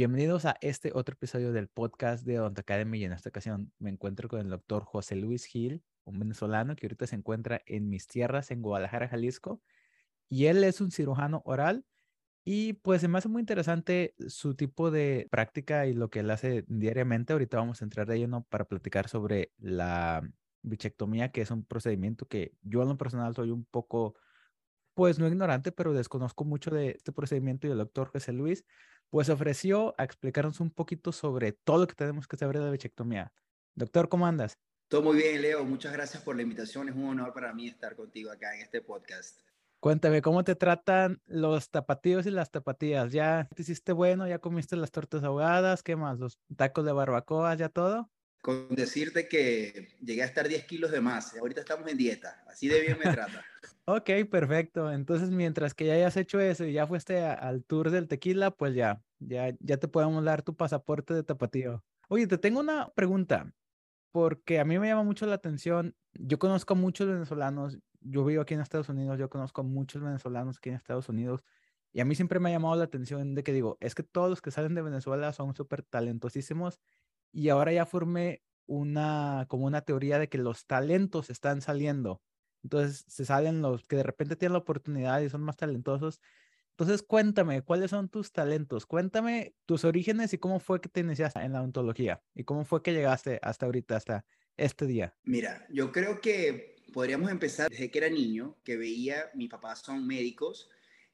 Bienvenidos a este otro episodio del podcast de Odont Academy y en esta ocasión me encuentro con el doctor José Luis Gil, un venezolano que ahorita se encuentra en mis tierras en Guadalajara, Jalisco, y él es un cirujano oral y pues se me hace muy interesante su tipo de práctica y lo que él hace diariamente. Ahorita vamos a entrar de lleno para platicar sobre la bichectomía, que es un procedimiento que yo en lo personal soy un poco, pues no ignorante, pero desconozco mucho de este procedimiento y el doctor José Luis, pues ofreció a explicarnos un poquito sobre todo lo que tenemos que saber de la bichectomía. Doctor, ¿cómo andas? Todo muy bien, Leo. Muchas gracias por la invitación. Es un honor para mí estar contigo acá en este podcast. Cuéntame, ¿cómo te tratan los tapatíos y las tapatías? ¿Ya te hiciste bueno? ¿Ya comiste las tortas ahogadas? ¿Qué más? ¿Los tacos de barbacoa? ¿Ya todo? Con decirte que llegué a estar 10 kilos de más. Ahorita estamos en dieta. Así de bien me trata. ok, perfecto. Entonces, mientras que ya hayas hecho eso y ya fuiste al tour del tequila, pues ya, ya, ya te podemos dar tu pasaporte de tapatío. Oye, te tengo una pregunta, porque a mí me llama mucho la atención. Yo conozco muchos venezolanos, yo vivo aquí en Estados Unidos, yo conozco muchos venezolanos aquí en Estados Unidos, y a mí siempre me ha llamado la atención de que digo, es que todos los que salen de Venezuela son súper talentosísimos y ahora ya formé una, como una teoría de que los talentos están saliendo. Entonces se salen los que de repente tienen la oportunidad y son más talentosos. Entonces cuéntame, ¿cuáles son tus talentos? Cuéntame tus orígenes y cómo fue que te iniciaste en la ontología y cómo fue que llegaste hasta ahorita, hasta este día. Mira, yo creo que podríamos empezar desde que era niño, que veía, mis papás son médicos,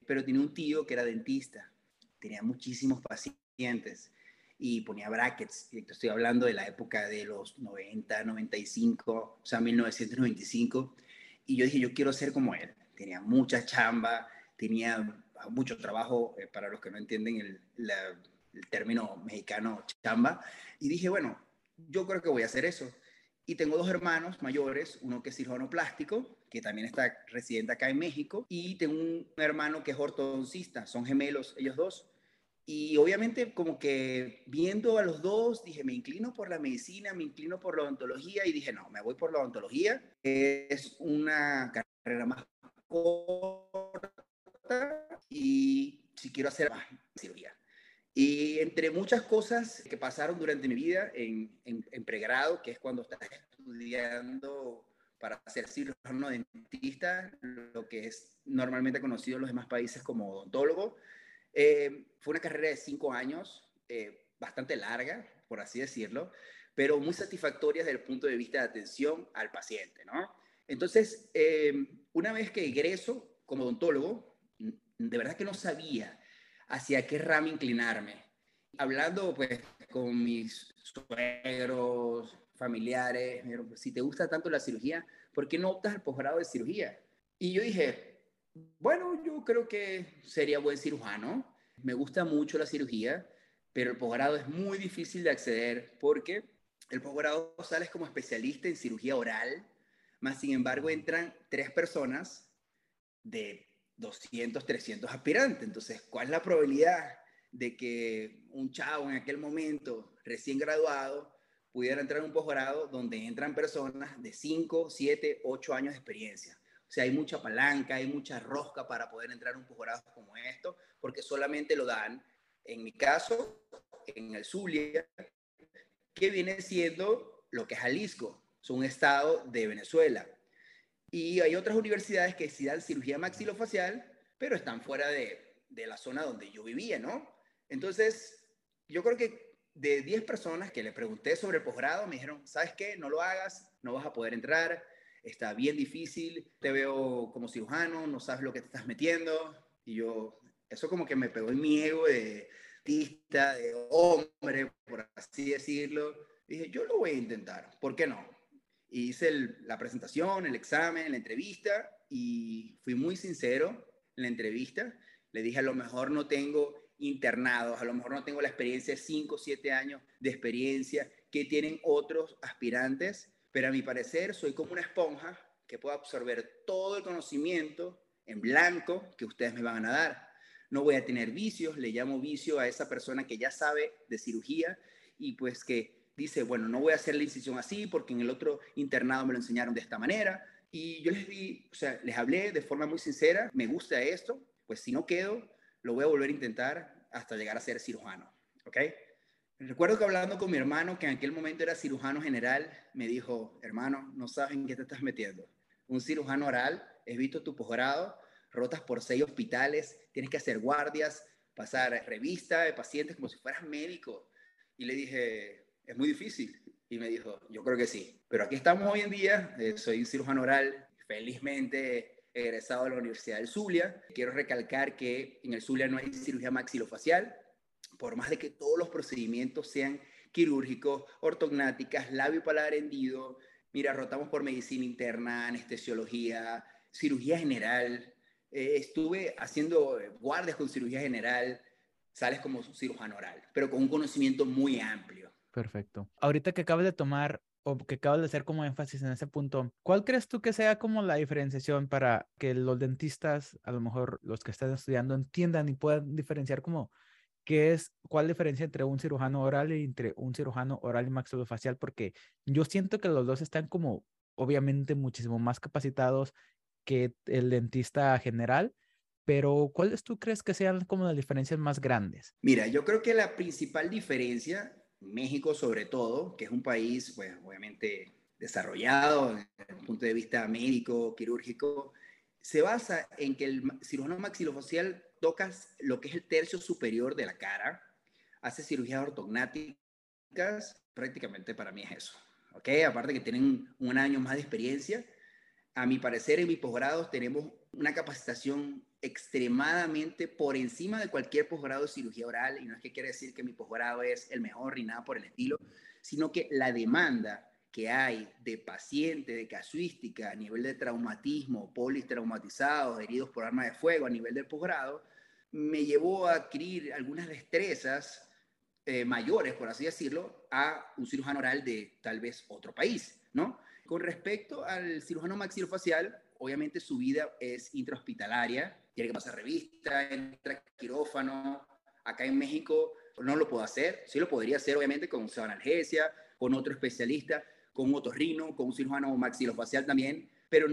pero tenía un tío que era dentista, tenía muchísimos pacientes y ponía brackets. Estoy hablando de la época de los 90, 95, o sea, 1995. Y yo dije, yo quiero ser como él. Tenía mucha chamba, tenía mucho trabajo, eh, para los que no entienden el, el término mexicano chamba. Y dije, bueno, yo creo que voy a hacer eso. Y tengo dos hermanos mayores, uno que es cirujano plástico, que también está residente acá en México, y tengo un hermano que es ortodoncista, son gemelos ellos dos. Y obviamente como que viendo a los dos, dije, me inclino por la medicina, me inclino por la odontología y dije, no, me voy por la odontología. Es una carrera más corta y si quiero hacer más cirugía. Y entre muchas cosas que pasaron durante mi vida en, en, pregrado, que es cuando estás estudiando para ser cirujano dentista, lo que es normalmente conocido en los demás países como odontólogo, eh, fue una carrera de cinco años, eh, bastante larga, por así decirlo, pero muy satisfactoria desde el punto de vista de atención al paciente, ¿no? Entonces, eh, una vez que egreso como odontólogo, de verdad que no sabía hacia qué rama inclinarme. Hablando pues con mis suegros, familiares, me dijeron, pues, si te gusta tanto la cirugía, ¿por qué no optas al posgrado de cirugía? Y yo dije, bueno, yo creo que sería buen cirujano. Me gusta mucho la cirugía, pero el posgrado es muy difícil de acceder porque el posgrado sales como especialista en cirugía oral, más sin embargo entran tres personas de 200, 300 aspirantes. Entonces, ¿cuál es la probabilidad de que un chavo en aquel momento, recién graduado, pudiera entrar en un posgrado donde entran personas de 5, 7, 8 años de experiencia? O sea, hay mucha palanca, hay mucha rosca para poder entrar a un posgrado como esto, porque solamente lo dan, en mi caso, en el Zulia, que viene siendo lo que es Jalisco, es un estado de Venezuela. Y hay otras universidades que sí dan cirugía maxilofacial, pero están fuera de, de la zona donde yo vivía, ¿no? Entonces, yo creo que de 10 personas que le pregunté sobre el posgrado, me dijeron, ¿sabes qué? No lo hagas, no vas a poder entrar, está bien difícil, te veo como cirujano, no sabes lo que te estás metiendo. Y yo, eso como que me pegó en mi ego de artista, de hombre, por así decirlo. Dije, yo lo voy a intentar, ¿por qué no? Y hice la presentación, el examen, la entrevista y fui muy sincero en la entrevista. Le dije, a lo mejor no tengo internados, a lo mejor no tengo la experiencia de 5 o 7 años de experiencia que tienen otros aspirantes, pero a mi parecer soy como una esponja que puede absorber todo el conocimiento en blanco que ustedes me van a dar. No voy a tener vicios, le llamo vicio a esa persona que ya sabe de cirugía y pues que dice, bueno, no voy a hacer la incisión así porque en el otro internado me lo enseñaron de esta manera. Y yo les di, o sea, les hablé de forma muy sincera, me gusta esto, pues si no quedo, lo voy a volver a intentar hasta llegar a ser cirujano. ¿ok? Recuerdo que hablando con mi hermano, que en aquel momento era cirujano general, me dijo, hermano, no sabes en qué te estás metiendo. Un cirujano oral, he visto tu posgrado, rotas por seis hospitales, tienes que hacer guardias, pasar revista de pacientes como si fueras médico. Y le dije, es muy difícil. Y me dijo, yo creo que sí. Pero aquí estamos hoy en día, eh, soy un cirujano oral, felizmente egresado de la Universidad del Zulia. Quiero recalcar que en el Zulia no hay cirugía maxilofacial, por más de que todos los procedimientos sean quirúrgicos, ortognáticas, labio paladar hendido, mira, rotamos por medicina interna, anestesiología, cirugía general, eh, estuve haciendo guardias con cirugía general, sales como cirujano oral, pero con un conocimiento muy amplio. Perfecto. Ahorita que acabas de tomar o que acabas de hacer como énfasis en ese punto, ¿cuál crees tú que sea como la diferenciación para que los dentistas, a lo mejor los que están estudiando, entiendan y puedan diferenciar como qué es, cuál diferencia entre un cirujano oral y entre un cirujano oral y maxilofacial? Porque yo siento que los dos están como obviamente muchísimo más capacitados que el dentista general, pero ¿cuáles tú crees que sean como las diferencias más grandes? Mira, yo creo que la principal diferencia, México sobre todo, que es un país, pues obviamente desarrollado desde el punto de vista médico, quirúrgico, se basa en que el cirujano maxilofacial toca lo que es el tercio superior de la cara, hace cirugías ortognáticas, prácticamente para mí es eso. ¿ok? Aparte que tienen un año más de experiencia, a mi parecer, en mis posgrados tenemos una capacitación extremadamente por encima de cualquier posgrado de cirugía oral, y no es que quiere decir que mi posgrado es el mejor ni nada por el estilo, sino que la demanda que hay de pacientes, de casuística a nivel de traumatismo, polistraumatizados, heridos por arma de fuego a nivel del posgrado, me llevó a adquirir algunas destrezas eh, mayores, por así decirlo, a un cirujano oral de tal vez otro país, ¿no? Con respecto al cirujano maxilofacial, obviamente su vida es intrahospitalaria, tiene que pasar revista, entra quirófano. Acá en México no lo puedo hacer, sí lo podría hacer obviamente con analgesia, con otro especialista, con un otorrino, con un cirujano maxilofacial también, pero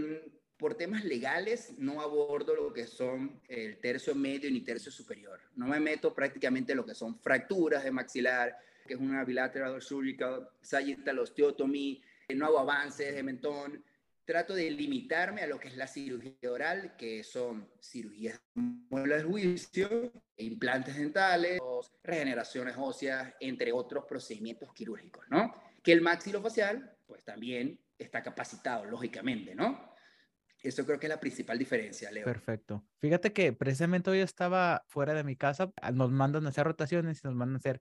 por temas legales no abordo lo que son el tercio medio ni tercio superior. No me meto prácticamente en lo que son fracturas de maxilar, que es una bilateral surgical sagittal osteotomy, no hago avances de mentón, trato de limitarme a lo que es la cirugía oral, que son cirugías muelas del juicio, implantes dentales, regeneraciones óseas, entre otros procedimientos quirúrgicos, ¿no? Que el maxilofacial, pues también está capacitado, lógicamente, ¿no? Eso creo que es la principal diferencia, Leo. Perfecto. Fíjate que precisamente hoy estaba fuera de mi casa, nos mandan a hacer rotaciones y nos mandan a hacer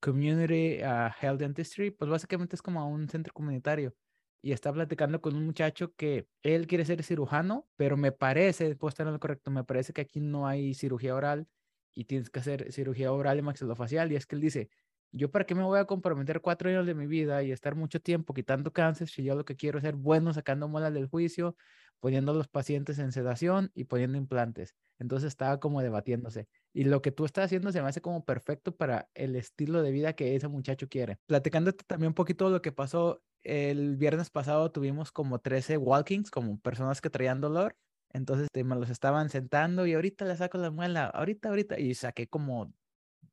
Community uh, Health Dentistry, pues básicamente es como un centro comunitario. Y está platicando con un muchacho que él quiere ser cirujano, pero me parece, puedo estar en lo correcto, me parece que aquí no hay cirugía oral y tienes que hacer cirugía oral y maxilofacial. Y es que él dice, yo para qué me voy a comprometer cuatro años de mi vida y estar mucho tiempo quitando cáncer si yo lo que quiero es ser bueno sacando muelas del juicio, poniendo los pacientes en sedación y poniendo implantes. Entonces estaba como debatiéndose. Y lo que tú estás haciendo se me hace como perfecto para el estilo de vida que ese muchacho quiere. Platicándote también un poquito de lo que pasó el viernes pasado, tuvimos como 13 walkings, como personas que traían dolor. Entonces me los estaban sentando y ahorita le saco la muela, ahorita, ahorita. Y saqué como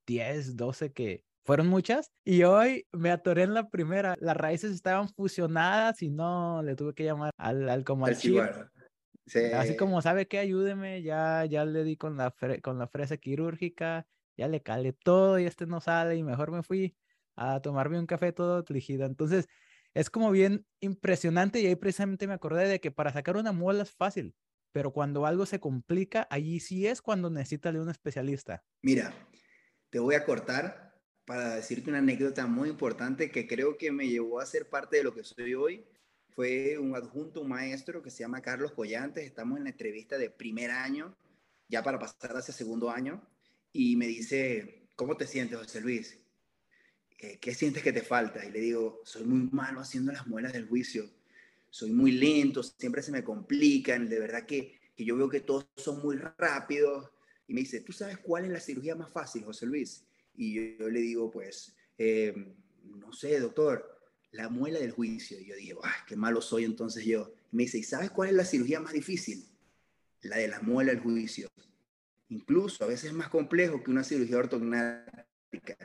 10, 12 que fueron muchas. Y hoy me atoré en la primera. Las raíces estaban fusionadas y no le tuve que llamar al, al como al chip. Así como sabe que ayúdeme, ya, ya le di con la, con la fresa quirúrgica, ya le calé todo y este no sale y mejor me fui a tomarme un café todo afligido. Entonces, es como bien impresionante y ahí precisamente me acordé de que para sacar una muela es fácil, pero cuando algo se complica, allí sí es cuando necesitas de un especialista. Mira, te voy a cortar para decirte una anécdota muy importante que creo que me llevó a ser parte de lo que soy hoy fue un adjunto, un maestro que se llama Carlos Collantes. Estamos en la entrevista de primer año, ya para pasar hacia segundo año, y me dice, ¿cómo te sientes, José Luis? ¿Qué sientes que te falta? Y le digo, soy muy malo haciendo las muelas del juicio, soy muy lento, siempre se me complican, de verdad que, que yo veo que todos son muy rápidos. Y me dice, ¿tú sabes cuál es la cirugía más fácil, José Luis? Y yo, le digo, pues, eh, no sé, doctor, la muela del juicio. Y yo dije, ¡ay, qué malo soy entonces yo! Y me dice, ¿y sabes cuál es la cirugía más difícil? La de la muela del juicio. Incluso a veces es más complejo que una cirugía ortognática.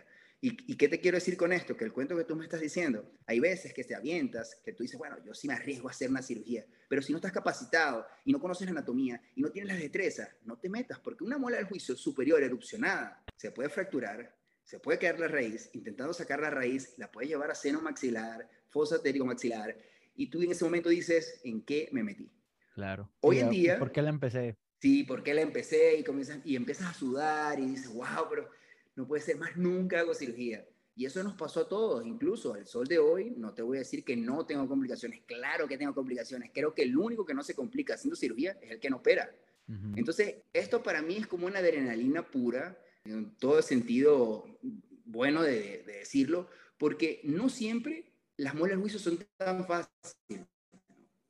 ¿Y, qué te quiero decir con esto? Que el cuento que tú me estás diciendo, hay veces que te avientas, que tú dices, bueno, yo sí me arriesgo a hacer una cirugía, pero si no estás capacitado y no conoces la anatomía y no tienes las destrezas, no te metas, porque una muela del juicio superior erupcionada se puede fracturar, se puede caer la raíz, intentando sacar la raíz, la puede llevar a seno maxilar, fosa maxilar, y tú en ese momento dices, ¿en qué me metí? Claro. Hoy en día... ¿Por qué la empecé? Sí, ¿por qué la empecé? Y, comienzas, y empiezas a sudar y dices, wow, pero no puede ser más, nunca hago cirugía. Y eso nos pasó a todos, incluso al sol de hoy, no te voy a decir que no tengo complicaciones, claro que tengo complicaciones, creo que el único que no se complica haciendo cirugía es el que no opera. Entonces, esto para mí es como una adrenalina pura, en todo sentido bueno de, decirlo, porque no siempre las muelas juicio son tan fáciles,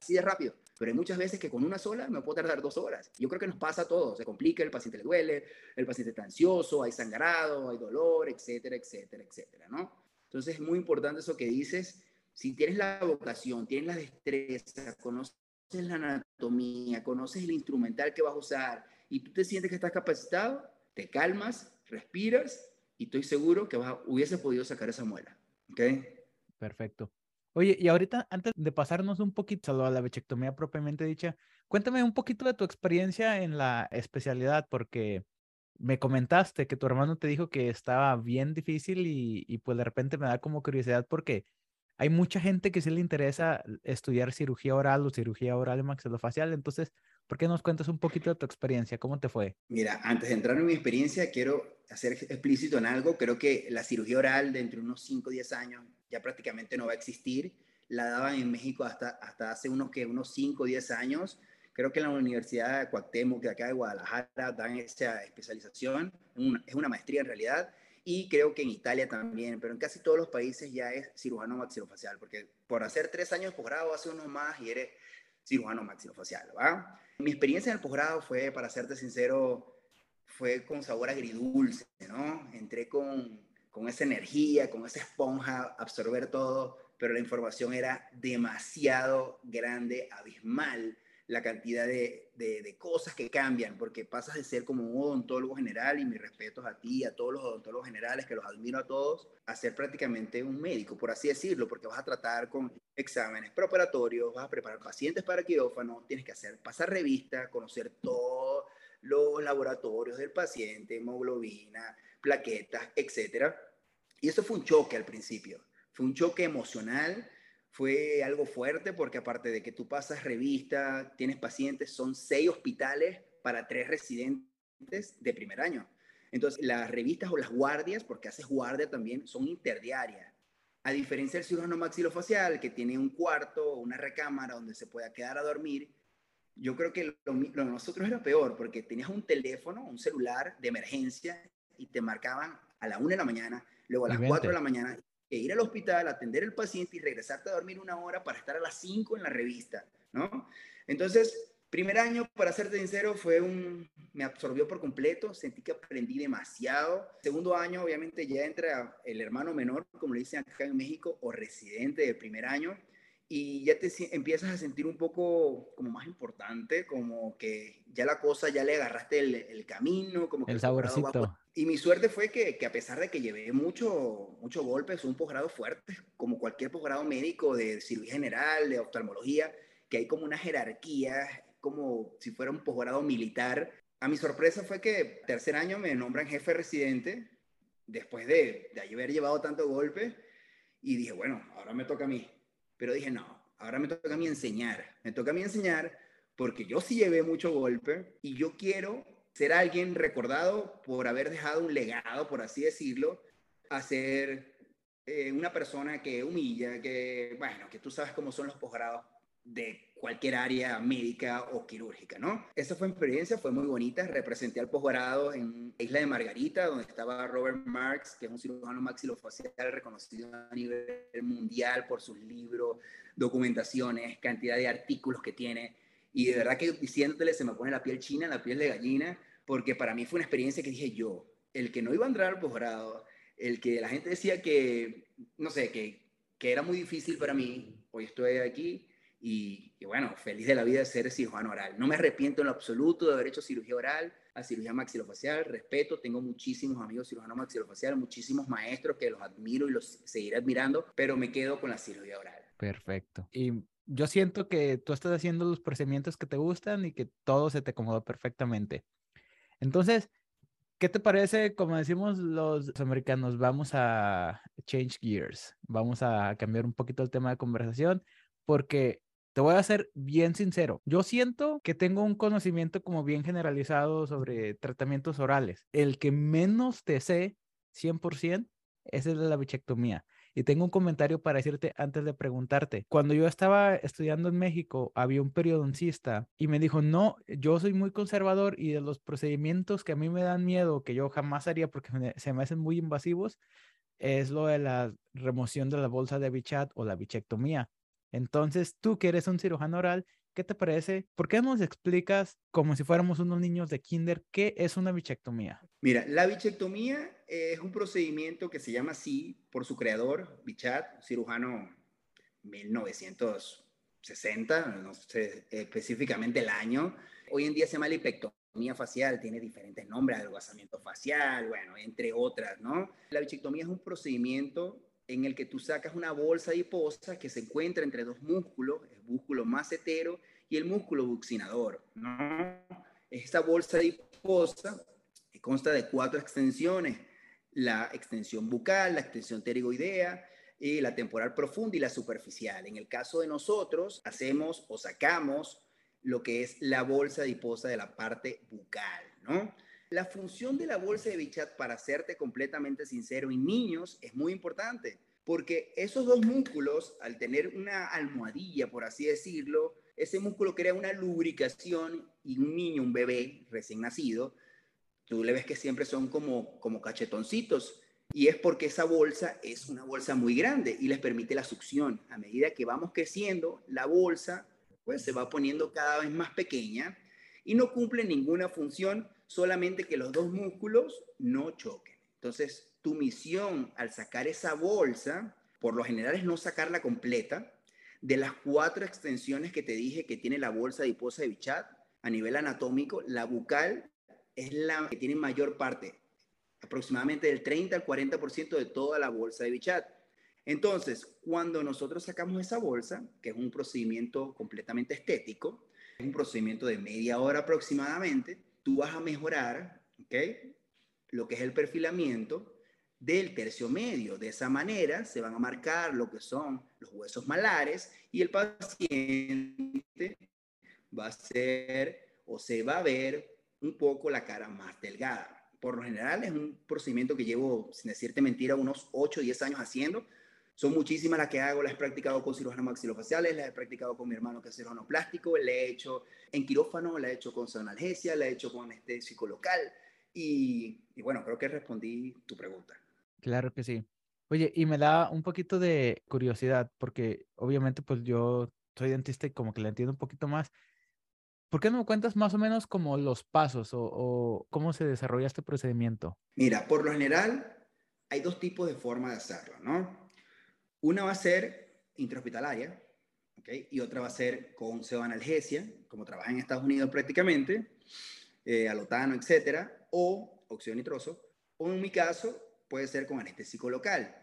así de rápido. Pero hay muchas veces que con una sola me puedo tardar dos horas. Yo creo que nos pasa a todos. Se complica, el paciente le duele, el paciente está ansioso, hay sangrado, hay dolor, etcétera, etcétera, etcétera, ¿no? Entonces es muy importante eso que dices. Si tienes la vocación, tienes la destreza, conoces la anatomía, conoces el instrumental que vas a usar y tú te sientes que estás capacitado, te calmas, respiras y estoy seguro que vas, hubiese podido sacar esa muela. ¿Ok? Perfecto. Oye, y ahorita, antes de pasarnos un poquito a la bichectomía propiamente dicha, cuéntame un poquito de tu experiencia en la especialidad, porque me comentaste que tu hermano te dijo que estaba bien difícil y, y pues de repente me da como curiosidad porque hay mucha gente que sí le interesa estudiar cirugía oral o cirugía oral maxilofacial. Entonces, ¿por qué nos cuentas un poquito de tu experiencia? ¿Cómo te fue? Mira, antes de entrar en mi experiencia, quiero hacer explícito en algo. Creo que la cirugía oral de entre unos 5 o 10 años ya prácticamente no va a existir. La daban en México hasta, hasta hace unos, que, unos 5 o 10 años. Creo que en la Universidad de Cuauhtémoc, de acá de Guadalajara, dan esa especialización. es una maestría en realidad y creo que en Italia también, pero en casi todos los países ya es cirujano maxilofacial, porque por hacer tres años de posgrado hace uno más y eres cirujano maxilofacial, ¿va? Mi experiencia en el posgrado fue, para serte sincero, fue con sabor agridulce, ¿no? Entré con, con esa energía, con esa esponja, absorber todo, pero la información era demasiado grande, abismal la cantidad de, de, cosas que cambian, porque pasas de ser como un odontólogo general, y mis respetos a ti, a todos los odontólogos generales, que los admiro a todos, a ser prácticamente un médico, por así decirlo, porque vas a tratar con exámenes preoperatorios, vas a preparar pacientes para quirófano, tienes que hacer, pasar revista, conocer todos los laboratorios del paciente, hemoglobina, plaquetas, etc. Y eso fue un choque al principio, fue un choque emocional, fue algo fuerte porque aparte de que tú pasas revista, tienes pacientes, son seis hospitales para tres residentes de primer año. Entonces, las revistas o las guardias, porque haces guardia también, son interdiarias. A diferencia del cirujano maxilofacial, que tiene un cuarto o una recámara donde se pueda quedar a dormir, yo creo que lo, lo de nosotros era peor, porque tenías un teléfono, un celular de emergencia y te marcaban a la una de la mañana, luego a las cuatro de la mañana que ir al hospital, atender al paciente y regresarte a dormir una hora para estar a las 5 en la revista, ¿no? Entonces, primer año, para serte sincero, fue un, me absorbió por completo, sentí que aprendí demasiado. Segundo año, obviamente, ya entra el hermano menor, como le dicen acá en México, o residente del primer año, y ya te empiezas a sentir un poco como más importante, como que ya la cosa, ya le agarraste el, camino, como que el saborcito. Y mi suerte fue que, que, a pesar de que llevé mucho, mucho golpes, un posgrado fuerte, como cualquier posgrado médico de cirugía general, de oftalmología, que hay como una jerarquía, como si fuera un posgrado militar. A mi sorpresa fue que tercer año me nombran jefe residente, después de, de haber llevado tanto golpe, y dije, bueno, ahora me toca a mí pero dije, no, ahora me toca a mí enseñar. Me toca a mí enseñar porque yo sí llevé mucho golpe y yo quiero ser alguien recordado por haber dejado un legado, por así decirlo, a ser eh, una persona que humilla, que, bueno, que tú sabes cómo son los posgrados de cualquier área médica o quirúrgica, ¿no? Esa fue mi experiencia, fue muy bonita. Representé al posgrado en Isla de Margarita, donde estaba Robert Marks, que es un cirujano maxilofacial reconocido a nivel mundial por sus libros, documentaciones, cantidad de artículos que tiene. Y de verdad que diciéndole se me pone la piel china, la piel de gallina, porque para mí fue una experiencia que dije yo, el que no iba a entrar al posgrado, el que la gente decía que, no sé, que, que era muy difícil para mí, hoy estoy aquí y, bueno, feliz de la vida de ser cirujano oral. No me arrepiento en lo absoluto de haber hecho cirugía oral. a cirugía maxilofacial, respeto, tengo muchísimos amigos cirujanos maxilofaciales, muchísimos maestros que los admiro y los seguiré admirando, pero me quedo con la cirugía oral. Perfecto. Y yo siento que tú estás haciendo los procedimientos que te gustan y que todo se te acomodó perfectamente. Entonces, ¿qué te parece? Como decimos los americanos, vamos a change gears, vamos a cambiar un poquito el tema de conversación, porque te voy a ser bien sincero. Yo siento que tengo un conocimiento como bien generalizado sobre tratamientos orales. El que menos te sé 100% es el de la bichectomía. Y tengo un comentario para decirte antes de preguntarte. Cuando yo estaba estudiando en México, había un periodoncista y me dijo, no, yo soy muy conservador y de los procedimientos que a mí me dan miedo, que yo jamás haría porque se me hacen muy invasivos, es lo de la remoción de la bolsa de bichat o la bichectomía. Entonces, tú que eres un cirujano oral, ¿qué te parece? ¿Por qué nos explicas como si fuéramos unos niños de kinder qué es una bichectomía? Mira, la bichectomía es un procedimiento que se llama así por su creador, Bichat, cirujano 1960, no sé específicamente el año. Hoy en día se llama lipectomía facial, tiene diferentes nombres, adelgazamiento facial, bueno, entre otras, ¿no? La bichectomía es un procedimiento en el que tú sacas una bolsa adiposa que se encuentra entre dos músculos, el músculo macetero y el músculo buccinador. ¿no? Esta bolsa adiposa consta de cuatro extensiones, la extensión bucal, la extensión pterigoidea, y la temporal profunda y la superficial. En el caso de nosotros, hacemos o sacamos lo que es la bolsa adiposa de la parte bucal, ¿no? La función de la bolsa de Bichat, para serte completamente sincero, en niños es muy importante, porque esos dos músculos, al tener una almohadilla, por así decirlo, ese músculo crea una lubricación y un niño, un bebé recién nacido, tú le ves que siempre son como, como cachetoncitos. Y es porque esa bolsa es una bolsa muy grande y les permite la succión. A medida que vamos creciendo, la bolsa pues se va poniendo cada vez más pequeña y no cumple ninguna función solamente que los dos músculos no choquen. Entonces, tu misión al sacar esa bolsa, por lo general es no sacarla completa, de las cuatro extensiones que te dije que tiene la bolsa adiposa de Bichat, a nivel anatómico, la bucal es la que tiene mayor parte, aproximadamente del 30 al 40% de toda la bolsa de Bichat. Entonces, cuando nosotros sacamos esa bolsa, que es un procedimiento completamente estético, es un procedimiento de media hora aproximadamente, tú vas a mejorar, ¿ok? Lo que es el perfilamiento del tercio medio. De esa manera se van a marcar lo que son los huesos malares y el paciente va a ser o se va a ver un poco la cara más delgada. Por lo general es un procedimiento que llevo, sin decirte mentira, unos 8 o 10 años haciendo son muchísimas las que hago, las he practicado con cirujanos maxilofaciales, las he practicado con mi hermano que es cirujano plástico, le he hecho en quirófano, la he hecho con analgesia, la he hecho con anestésico local. Y, y bueno, creo que respondí tu pregunta. Claro que sí. Oye, y me da un poquito de curiosidad, porque obviamente pues yo soy dentista y como que le entiendo un poquito más. ¿Por qué no me cuentas más o menos como los pasos o, o, cómo se desarrolla este procedimiento? Mira, por lo general hay dos tipos de forma de hacerlo, ¿no? Una va a ser intrahospitalaria, ¿okay? y otra va a ser con pseudoanalgesia, como trabaja en Estados Unidos prácticamente, eh, alotano, etcétera, o óxido nitroso, o en mi caso puede ser con anestésico local.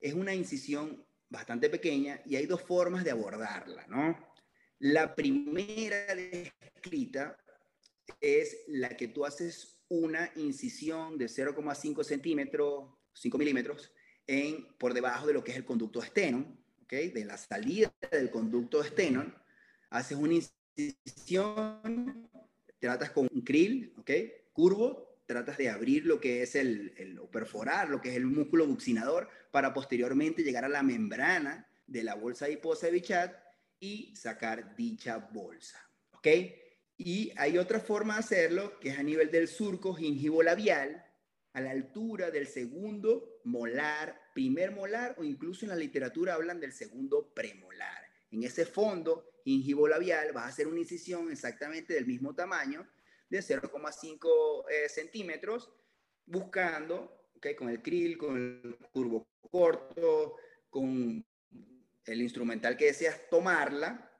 Es una incisión bastante pequeña y hay dos formas de abordarla, ¿no? La primera descrita es la que tú haces una incisión de 0,5 centímetros, 5 milímetros, en, por debajo de lo que es el conducto esteno, ¿okay? de la salida del conducto esteno, haces una incisión, tratas con un krill, ¿okay? curvo, tratas de abrir lo que es el, perforar lo que es el músculo buccinador para posteriormente llegar a la membrana de la bolsa adiposa de Bichat y sacar dicha bolsa, ¿ok? Y hay otra forma de hacerlo que es a nivel del surco gingivo labial, a la altura del segundo molar, primer molar o incluso en la literatura hablan del segundo premolar. En ese fondo gingivo labial vas a hacer una incisión exactamente del mismo tamaño de 0,5 eh, centímetros buscando, okay, con el krill, con el curvo corto, con el instrumental que deseas tomarla.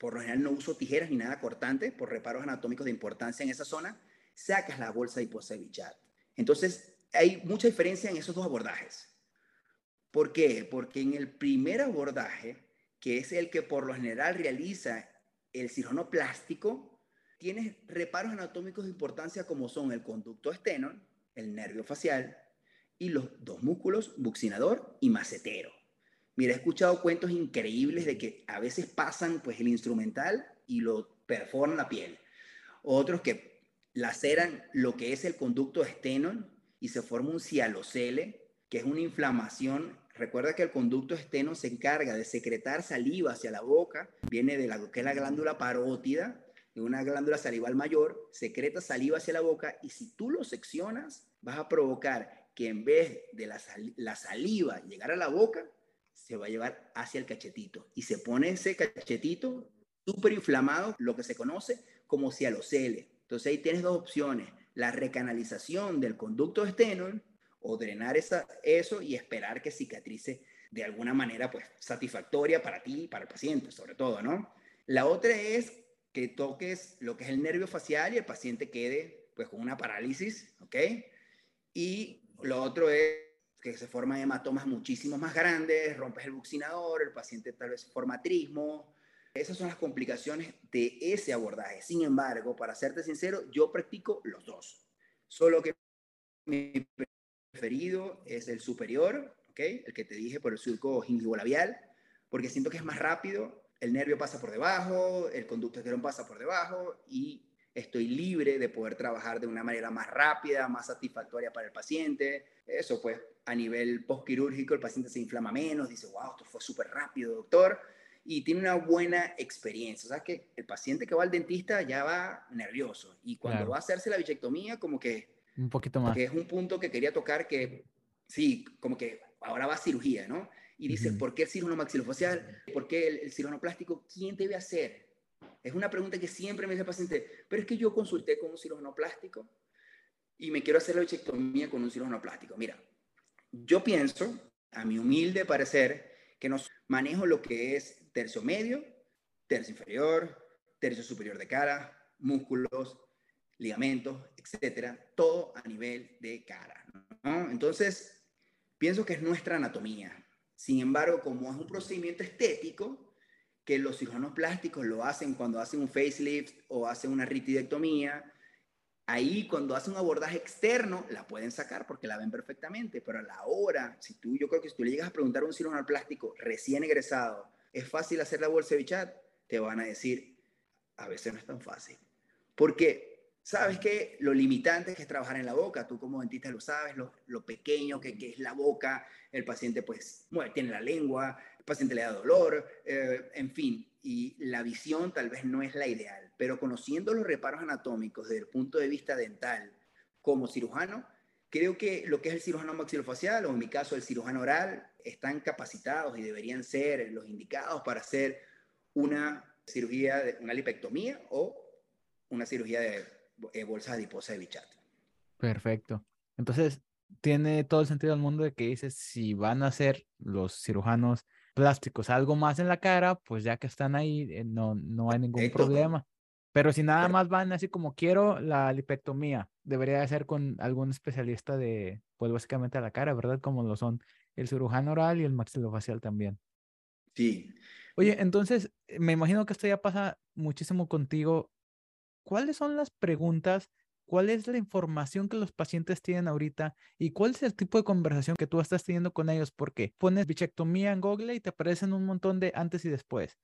Por lo general no uso tijeras ni nada cortante por reparos anatómicos de importancia en esa zona sacas la bolsa de Bichat. Entonces, hay mucha diferencia en esos dos abordajes. ¿Por qué? Porque en el primer abordaje, que es el que por lo general realiza el cirujano plástico, tienes reparos anatómicos de importancia como son el conducto estenón, el nervio facial y los dos músculos buccinador y macetero. Mira, he escuchado cuentos increíbles de que a veces pasan pues el instrumental y lo perforan la piel. Otros que laceran lo que es el conducto estenón y se forma un cialocele, que es una inflamación. Recuerda que el conducto esteno se encarga de secretar saliva hacia la boca, viene de la que es la glándula parótida, de una glándula salival mayor, secreta saliva hacia la boca y si tú lo seccionas, vas a provocar que en vez de la, la saliva llegar a la boca, se va a llevar hacia el cachetito y se pone ese cachetito súper inflamado, lo que se conoce como cialocele. Entonces ahí tienes dos opciones, la recanalización del conducto estenol o drenar eso y esperar que cicatrice de alguna manera pues satisfactoria para ti y para el paciente, sobre todo, ¿no? La otra es que toques lo que es el nervio facial y el paciente quede pues con una parálisis, ¿ok? Y lo otro es que se forman hematomas muchísimo más grandes, rompes el buccinador, el paciente tal vez forma trismo. Esas son las complicaciones de ese abordaje. Sin embargo, para serte sincero, yo practico los dos. Solo que mi preferido es el superior, ¿ok? El que te dije por el surco gingivolabial, porque siento que es más rápido, el nervio pasa por debajo, el conducto esterón pasa por debajo y estoy libre de poder trabajar de una manera más rápida, más satisfactoria para el paciente. Eso pues a nivel postquirúrgico el paciente se inflama menos, dice, wow, esto fue súper rápido, doctor, y tiene una buena experiencia. O sea, que el paciente que va al dentista ya va nervioso y cuando va a hacerse la bichectomía como que... Un poquito más. Que es un punto que quería tocar que, sí, como que ahora va a cirugía, ¿no? Y dice, ¿por qué el cirujano maxilofacial? ¿Por qué el, el cirujano plástico? ¿Quién debe hacer? Es una pregunta que siempre me dice el paciente, pero es que yo consulté con un cirujano plástico y me quiero hacer la bichectomía con un cirujano plástico. Mira, yo pienso, a mi humilde parecer, que nos manejo lo que es tercio medio, tercio inferior, tercio superior de cara, músculos, ligamentos, etcétera, todo a nivel de cara. Entonces, pienso que es nuestra anatomía. Sin embargo, como es un procedimiento estético, que los cirujanos plásticos lo hacen cuando hacen un facelift o hacen una ritidectomía. Ahí cuando hacen un abordaje externo la pueden sacar porque la ven perfectamente, pero a la hora, si tú, yo creo que si tú le llegas a preguntar a un cirujano plástico recién egresado, ¿es fácil hacer la bolsa de bichat? Te van a decir, a veces no es tan fácil. Porque, ¿sabes que Lo limitante que es trabajar en la boca, tú como dentista lo sabes, lo, lo pequeño que, es la boca, el paciente pues tiene la lengua, el paciente le da dolor, eh, en fin, y la visión tal vez no es la ideal, pero conociendo los reparos anatómicos desde el punto de vista dental como cirujano, creo que lo que es el cirujano maxilofacial o en mi caso el cirujano oral están capacitados y deberían ser los indicados para hacer una cirugía, de, una lipectomía o una cirugía de eh, bolsas adiposas de Bichat. Perfecto. Entonces, tiene todo el sentido del mundo de que dices, si van a ser los cirujanos plásticos algo más en la cara, pues ya que están ahí, eh, no, no hay ningún problema. Pero si nada más van así como quiero la lipectomía, debería de ser con algún especialista de, pues básicamente a la cara, ¿verdad? Como lo son el cirujano oral y el maxilofacial también. Sí. Oye, entonces, eh, me imagino que esto ya pasa muchísimo contigo. ¿Cuáles son las preguntas cuál es la información que los pacientes tienen ahorita y cuál es el tipo de conversación que tú estás teniendo con ellos, porque pones bichectomía en Google y te aparecen un montón de antes y después.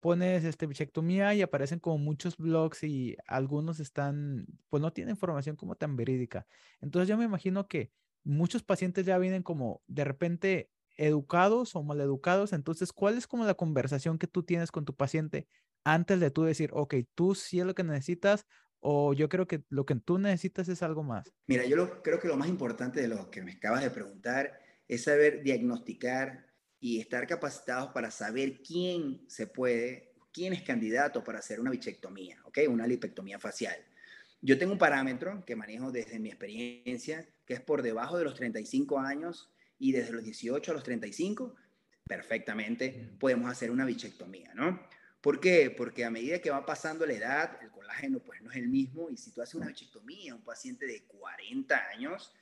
Pones este bichectomía y aparecen como muchos blogs y algunos están, pues no tienen información como tan verídica. Entonces yo me imagino que muchos pacientes ya vienen como de repente educados o maleducados. Entonces, ¿cuál es como la conversación que tú tienes con tu paciente antes de tú decir, ok, tú sí es lo que necesitas ¿O yo creo que lo que tú necesitas es algo más? Mira, yo lo, creo que lo más importante de lo que me acabas de preguntar es saber diagnosticar y estar capacitados para saber quién se puede, quién es candidato para hacer una bichectomía, ¿ok? Una lipectomía facial. Yo tengo un parámetro que manejo desde mi experiencia, que es por debajo de los 35 años y desde los 18 a los 35, perfectamente podemos hacer una bichectomía, ¿no? ¿Por qué? Porque a medida que va pasando la edad, el colágeno pues no es el mismo y si tú haces una bichectomía, un paciente de 40 años,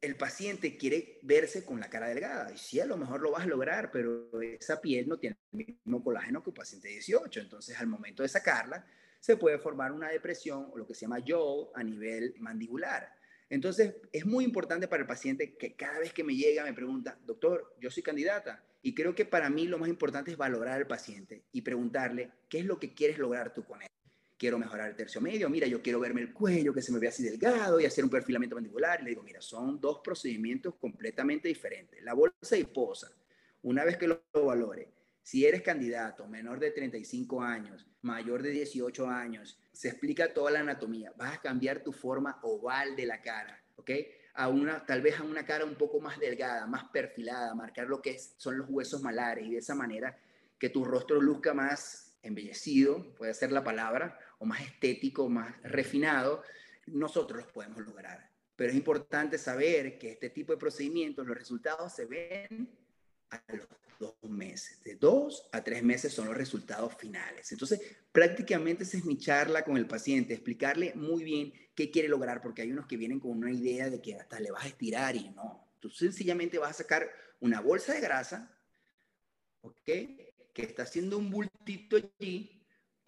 el paciente quiere verse con la cara delgada. Y sí, a lo mejor lo vas a lograr, pero esa piel no tiene el mismo colágeno que un paciente de 18. Entonces, al momento de sacarla, se puede formar una depresión o lo que se llama yaw a nivel mandibular. Entonces, es muy importante para el paciente que cada vez que me llega me pregunta, doctor, yo soy candidata. Y creo que para mí lo más importante es valorar al paciente y preguntarle, ¿qué es lo que quieres lograr tú con él? Quiero mejorar el tercio medio, mira, yo quiero verme el cuello, que se me vea así delgado y hacer un perfilamiento mandibular. Y le digo, mira, son dos procedimientos completamente diferentes. La bolsa y posa, una vez que lo, valore, si eres candidato menor de 35 años, mayor de 18 años, se explica toda la anatomía. Vas a cambiar tu forma oval de la cara, ¿ok? A una, tal vez a una cara un poco más delgada, más perfilada, marcar lo que es, son los huesos malares y de esa manera que tu rostro luzca más embellecido, puede ser la palabra, o más estético, más refinado, nosotros los podemos lograr. Pero es importante saber que este tipo de procedimientos, los resultados se ven a los dos meses. De dos a tres meses son los resultados finales. Entonces, prácticamente esa es mi charla con el paciente, explicarle muy bien qué quiere lograr, porque hay unos que vienen con una idea de que hasta le vas a estirar y no. Tú sencillamente vas a sacar una bolsa de grasa, ¿ok? Que está haciendo un bultito allí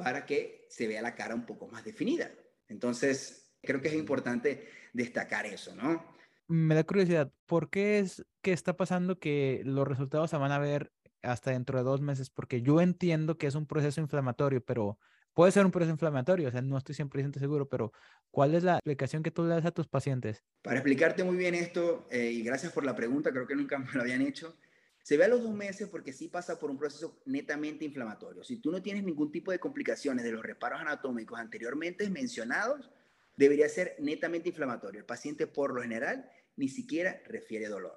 para que se vea la cara un poco más definida. Entonces, creo que es importante destacar eso, ¿no? Me da curiosidad, ¿por qué es que está pasando que los resultados se van a ver hasta dentro de dos meses? Porque yo entiendo que es un proceso inflamatorio, pero puede ser un proceso inflamatorio, o sea, no estoy 100% seguro, pero ¿cuál es la explicación que tú le das a tus pacientes? Para explicarte muy bien esto, eh, y gracias por la pregunta, creo que nunca me lo habían hecho, se ve a los dos meses porque sí pasa por un proceso netamente inflamatorio. Si tú no tienes ningún tipo de complicaciones de los reparos anatómicos anteriormente mencionados, debería ser netamente inflamatorio. El paciente por lo general ni siquiera refiere dolor.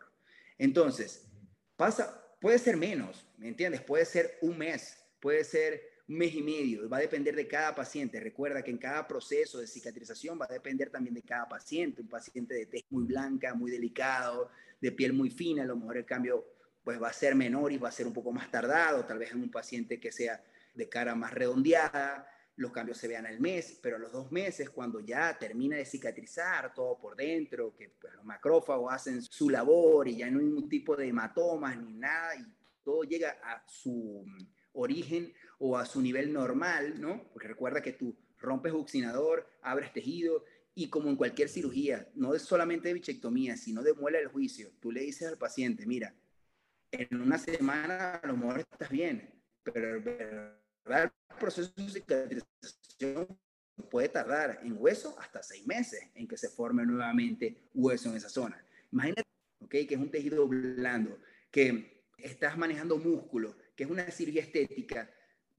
Entonces, pasa, puede ser menos, ¿me entiendes? Puede ser un mes, puede ser un mes y medio, va a depender de cada paciente. Recuerda que en cada proceso de cicatrización va a depender también de cada paciente. Un paciente de tez muy blanca, muy delicado, de piel muy fina, a lo mejor el cambio pues va a ser menor y va a ser un poco más tardado, tal vez en un paciente que sea de cara más redondeada, los cambios se vean al mes, pero a los dos meses, cuando ya termina de cicatrizar todo por dentro, que pues, los macrófagos hacen su labor y ya no hay ningún tipo de hematomas ni nada, y todo llega a su origen o a su nivel normal, ¿no? Porque recuerda que tú rompes buccinador, abres tejido, y como en cualquier cirugía, no es solamente de bichectomía, sino de muela del juicio, tú le dices al paciente, mira, en una semana a lo mejor estás bien, pero el proceso de cicatrización puede tardar en hueso hasta seis meses en que se forme nuevamente hueso en esa zona. Imagínate, ¿okay? que es un tejido blando, que estás manejando músculo, que es una cirugía estética,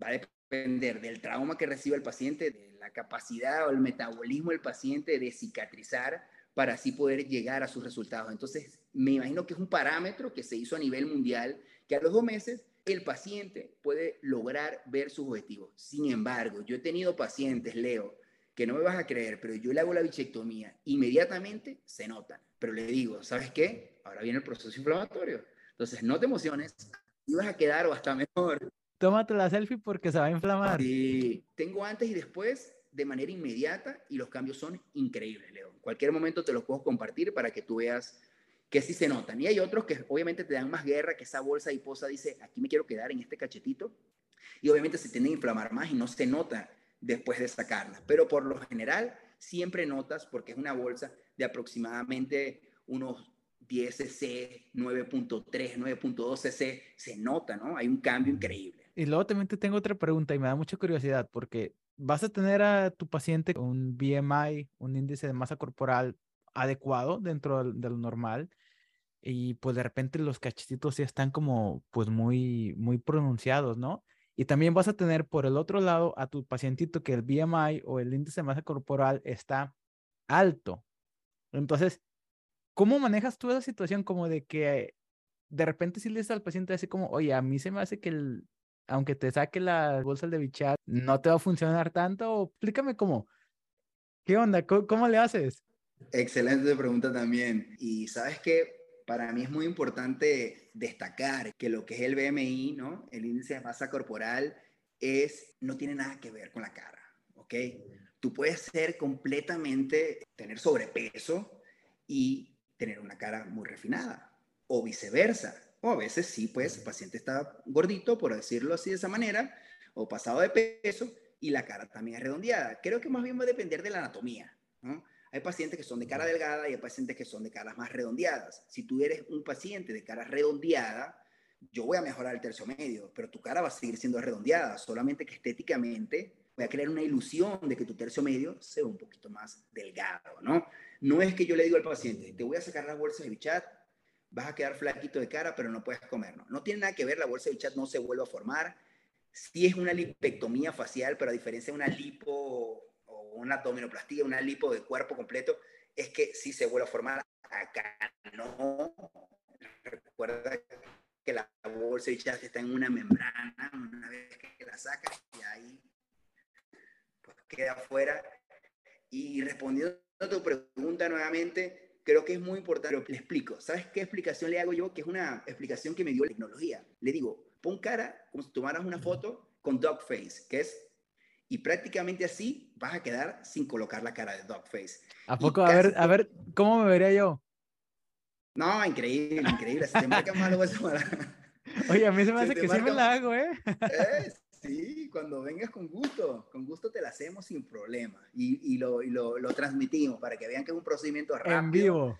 va a depender del trauma que reciba el paciente, de la capacidad o el metabolismo del paciente de cicatrizar para así poder llegar a sus resultados. Entonces, me imagino que es un parámetro que se hizo a nivel mundial, que a los dos meses el paciente puede lograr ver sus objetivos. Sin embargo, yo he tenido pacientes, Leo, que no me vas a creer, pero yo le hago la bichectomía, inmediatamente se notan. Pero le digo, ¿sabes qué? Ahora viene el proceso inflamatorio. Entonces, no te emociones, y vas a quedar o hasta mejor. Tómate la selfie porque se va a inflamar. Sí, tengo antes y después de manera inmediata y los cambios son increíbles, Leo. Cualquier momento te los puedo compartir para que tú veas que sí se notan. Y hay otros que obviamente te dan más guerra, que esa bolsa adiposa dice, aquí me quiero quedar en este cachetito. Y obviamente se tienden a inflamar más y no se nota después de sacarla. Pero por lo general siempre notas porque es una bolsa de aproximadamente unos 10 cc, 9.3, 9.2 cc, se nota, ¿no? Hay un cambio increíble. Y luego también te tengo otra pregunta y me da mucha curiosidad porque vas a tener a tu paciente un BMI, un índice de masa corporal adecuado dentro de lo normal y pues de repente los cachetitos ya están como pues muy muy pronunciados, ¿no? Y también vas a tener por el otro lado a tu pacientito que el BMI o el índice de masa corporal está alto. Entonces, ¿cómo manejas tú esa situación como de que de repente si le dices al paciente así como, oye, a mí se me hace que el, aunque te saque la bolsa de bichat, no te va a funcionar tanto? Explícame cómo. ¿Qué onda? ¿Cómo, le haces? Excelente pregunta también. Y sabes que para mí es muy importante destacar que lo que es el BMI, ¿no? El índice de masa corporal, es, no tiene nada que ver con la cara, ¿ok? Tú puedes ser completamente, tener sobrepeso y tener una cara muy refinada, o viceversa. O a veces sí, pues el paciente está gordito, por decirlo así de esa manera, o pasado de peso, y la cara también es redondeada. Creo que más bien va a depender de la anatomía, ¿no? Hay pacientes que son de cara delgada y hay pacientes que son de caras más redondeadas. Si tú eres un paciente de cara redondeada, yo voy a mejorar el tercio medio, pero tu cara va a seguir siendo redondeada, solamente que estéticamente voy a crear una ilusión de que tu tercio medio sea un poquito más delgado, ¿no? No es que yo le digo al paciente, te voy a sacar las bolsas de bichat, vas a quedar flaquito de cara, pero no puedes comer, ¿no? No tiene nada que ver, la bolsa de bichat no se vuelve a formar. Sí es una lipectomía facial, pero a diferencia de una lipo una abdominoplastía, una lipo de cuerpo completo, es que sí se vuelve a formar. Acá no. Recuerda que la bolsa de chaste está en una membrana, una vez que la sacas y ahí pues queda afuera. Y respondiendo a tu pregunta nuevamente, creo que es muy importante, pero le explico. ¿Sabes qué explicación le hago yo? Que es una explicación que me dio la tecnología. Le digo, pon cara como si tomaras una foto con dog face, que es y prácticamente así vas a quedar sin colocar la cara de Dogface. ¿A poco? A ver, a ver, ¿cómo me vería yo? No, increíble, increíble. Se te marca mal Oye, a mí se me hace que sí me la hago, ¿eh? ¿eh? Sí, cuando vengas con gusto, con gusto te la hacemos sin problema. Y, y, lo, y lo, lo, transmitimos para que vean que es un procedimiento rápido. En vivo.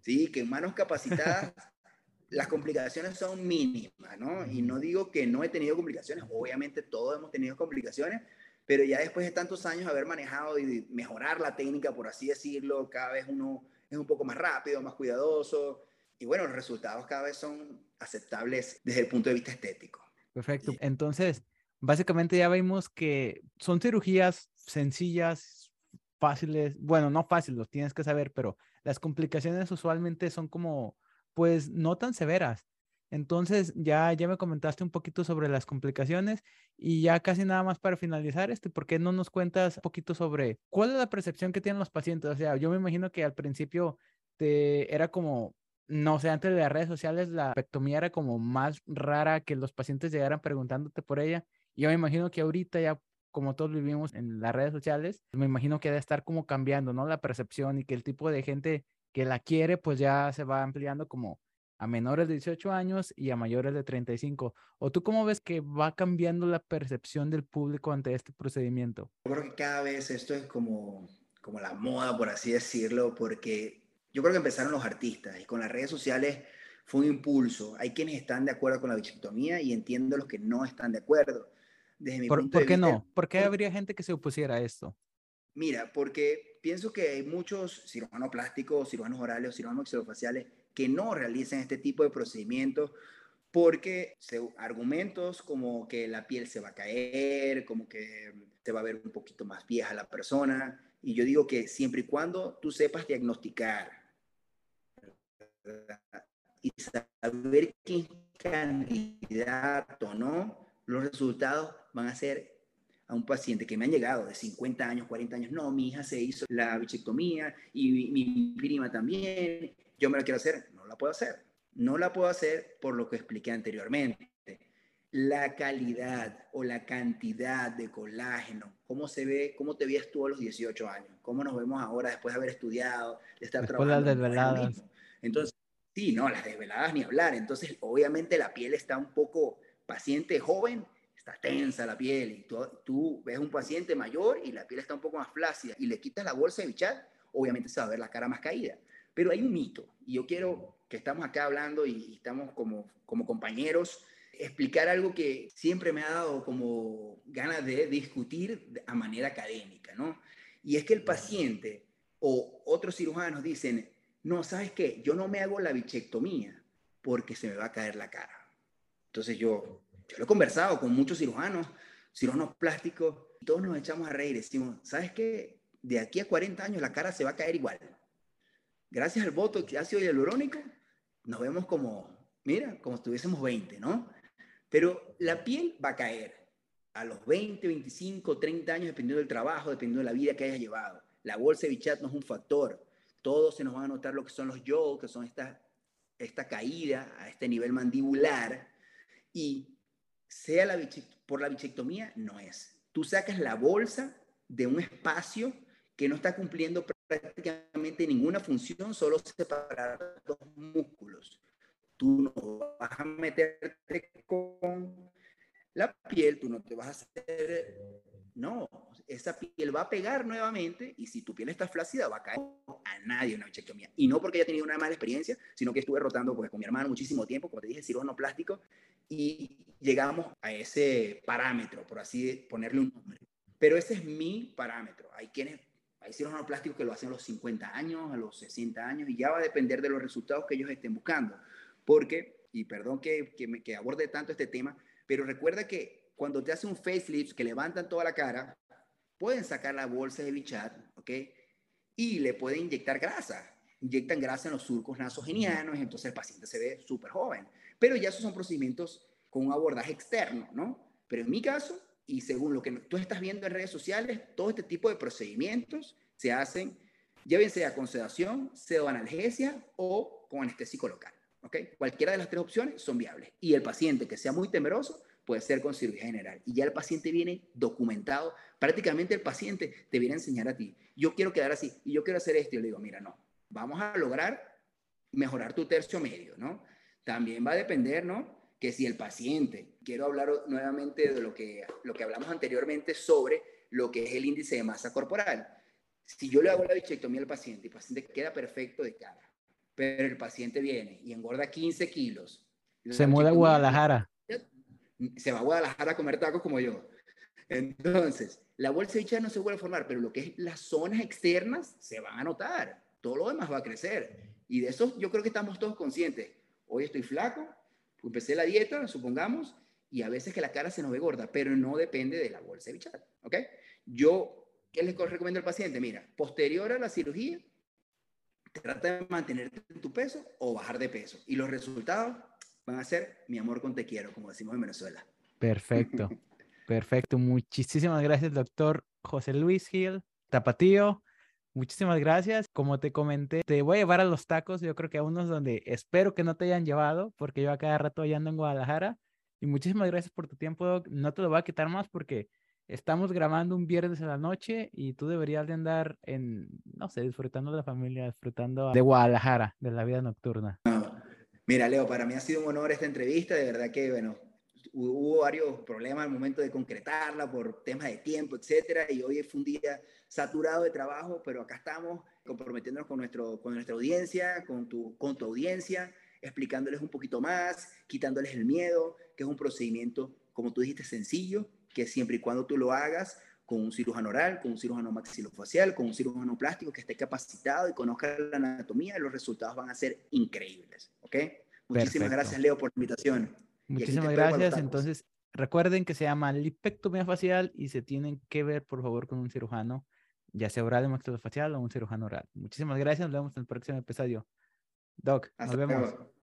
sí, que en manos capacitadas las complicaciones son mínimas, ¿no? Y no digo que no he tenido complicaciones, obviamente todos hemos tenido complicaciones, pero ya después de tantos años haber manejado y mejorar la técnica, por así decirlo, cada vez uno es un poco más rápido, más cuidadoso, y bueno, los resultados cada vez son aceptables desde el punto de vista estético. Perfecto. Entonces, básicamente ya vimos que son cirugías sencillas, fáciles, bueno, no fáciles, los tienes que saber, pero las complicaciones usualmente son como pues no tan severas. Entonces, ya, ya me comentaste un poquito sobre las complicaciones y ya casi nada más para finalizar, este, ¿por qué no nos cuentas un poquito sobre cuál es la percepción que tienen los pacientes? O sea, yo me imagino que al principio te, era como, no sé, antes de las redes sociales la pectomía era como más rara que los pacientes llegaran preguntándote por ella. Yo me imagino que ahorita ya como todos vivimos en las redes sociales, me imagino que debe estar como cambiando, ¿no? La percepción y que el tipo de gente que la quiere, pues ya se va ampliando como a menores de 18 años y a mayores de 35. ¿O tú cómo ves que va cambiando la percepción del público ante este procedimiento? Yo creo que cada vez esto es como, como la moda, por así decirlo, porque yo creo que empezaron los artistas y con las redes sociales fue un impulso. Hay quienes están de acuerdo con la bichectomía y entiendo los que no están de acuerdo. Desde mi ¿Por, punto ¿por qué no? ¿Por qué habría gente que se opusiera a esto? Mira, porque pienso que hay muchos cirujanos plásticos, cirujanos orales o cirujanos maxilofaciales que no realizan este tipo de procedimientos porque argumentos como que la piel se va a caer, como que se va a ver un poquito más vieja la persona. Y yo digo que siempre y cuando tú sepas diagnosticar y saber qué candidato no, los resultados van a ser a un paciente que me han llegado de 50 años, 40 años, no, mi hija se hizo la bichectomía y mi, prima también, yo me la quiero hacer, no la puedo hacer. No la puedo hacer por lo que expliqué anteriormente. La calidad o la cantidad de colágeno, cómo se ve, cómo te veías tú a los 18 años, cómo nos vemos ahora después de haber estudiado, de estar después trabajando. Las desveladas. Entonces, sí, no, las desveladas ni hablar. Entonces, obviamente la piel está un poco paciente joven, tensa la piel y tú, ves un paciente mayor y la piel está un poco más flácida y le quitas la bolsa de bichat, obviamente se va a ver la cara más caída. Pero hay un mito y yo quiero que estamos acá hablando y estamos como, como compañeros, explicar algo que siempre me ha dado como ganas de discutir a manera académica, ¿no? Y es que el paciente o otros cirujanos dicen, no, ¿sabes qué? Yo no me hago la bichectomía porque se me va a caer la cara. Entonces yo, yo lo he conversado con muchos cirujanos, cirujanos plásticos, y todos nos echamos a reír. Decimos, ¿sabes qué? De aquí a 40 años la cara se va a caer igual. Gracias al voto que ácido hialurónico, nos vemos como, mira, como estuviésemos 20, ¿no? Pero la piel va a caer a los 20, 25, 30 años, dependiendo del trabajo, dependiendo de la vida que hayas llevado. La bolsa de bichat no es un factor. Todos se nos van a notar lo que son los yo, que son esta, esta caída a este nivel mandibular. Y sea por la bichectomía, no es. Tú sacas la bolsa de un espacio que no está cumpliendo prácticamente ninguna función, solo separar dos músculos. Tú no vas a meterte con la piel, tú no te vas a hacer, no, esa piel va a pegar nuevamente y si tu piel está flácida va a caer a nadie una bichectomía. Y no porque haya tenido una mala experiencia, sino que estuve rotando pues, con mi hermano muchísimo tiempo, como te dije, cirujano plástico, y llegamos a ese parámetro, por así ponerle un nombre. Pero ese es mi parámetro. Hay quienes, hay cirujanos plásticos que lo hacen a los 50 años, a los 60 años, y ya va a depender de los resultados que ellos estén buscando. Porque, y perdón que, que, aborde tanto este tema, pero recuerda que cuando te hace un facelift, que levantan toda la cara, pueden sacar la bolsa de bichat, ¿ok? Y le pueden inyectar grasa. Inyectan grasa en los surcos nasogenianos, entonces el paciente se ve súper joven. Pero ya esos son procedimientos con un abordaje externo, ¿no? Pero en mi caso, y según lo que tú estás viendo en redes sociales, todo este tipo de procedimientos se hacen, ya bien sea con sedación, pseudoanalgesia o con anestésico local. ¿ok? Cualquiera de las tres opciones son viables. Y el paciente que sea muy temeroso puede ser con cirugía general. Y ya el paciente viene documentado. Prácticamente el paciente te viene a enseñar a ti. Yo quiero quedar así y yo quiero hacer esto. Y yo le digo, mira, no, vamos a lograr mejorar tu tercio medio, ¿no? También va a depender, ¿no? Que si el paciente, quiero hablar nuevamente de lo que, lo que hablamos anteriormente sobre lo que es el índice de masa corporal. Si yo le hago la bichectomía al paciente y el paciente queda perfecto de cara, pero el paciente viene y engorda 15 kilos. Se muda a Guadalajara se va a Guadalajara a comer tacos como yo. Entonces, la bolsa de no se vuelve a formar, pero lo que es las zonas externas se van a notar. Todo lo demás va a crecer. Y de eso yo creo que estamos todos conscientes. Hoy estoy flaco, empecé la dieta, supongamos, y a veces que la cara se nos ve gorda, pero no depende de la bolsa de ¿ok? Yo, ¿qué les recomiendo al paciente? Mira, posterior a la cirugía, trata de mantenerte en tu peso o bajar de peso. Y los resultados van a ser mi amor con te quiero, como decimos en Venezuela. Perfecto, perfecto. Muchísimas gracias, doctor José Luis Gil, Tapatío. Muchísimas gracias. Como te comenté, te voy a llevar a los tacos. Yo creo que a unos donde espero que no te hayan llevado, porque yo a cada rato ya ando en Guadalajara. Y muchísimas gracias por tu tiempo, Doc. No te lo voy a quitar más porque estamos grabando un viernes en la noche y tú deberías de andar en, no sé, disfrutando de la familia, disfrutando de Guadalajara, de la vida nocturna. Mira, Leo, para mí ha sido un honor esta entrevista. De verdad que, bueno, hubo varios problemas al momento de concretarla por temas de tiempo, etcétera. Y hoy fue un día saturado de trabajo, pero acá estamos comprometiéndonos con, nuestro, con nuestra audiencia, con tu, con tu audiencia, explicándoles un poquito más, quitándoles el miedo, que es un procedimiento, como tú dijiste, sencillo, que siempre y cuando tú lo hagas con un cirujano oral, con un cirujano maxilofacial, con un cirujano plástico que esté capacitado y conozca la anatomía, los resultados van a ser increíbles. ¿Ok? Muchísimas gracias, Leo, por la invitación. Muchísimas gracias. Entonces, recuerden que se llama lipectomía facial y se tienen que ver, por favor, con un cirujano, ya sea oral o maxilofacial o un cirujano oral. Muchísimas gracias. Nos vemos en el próximo episodio. Doc, nos vemos.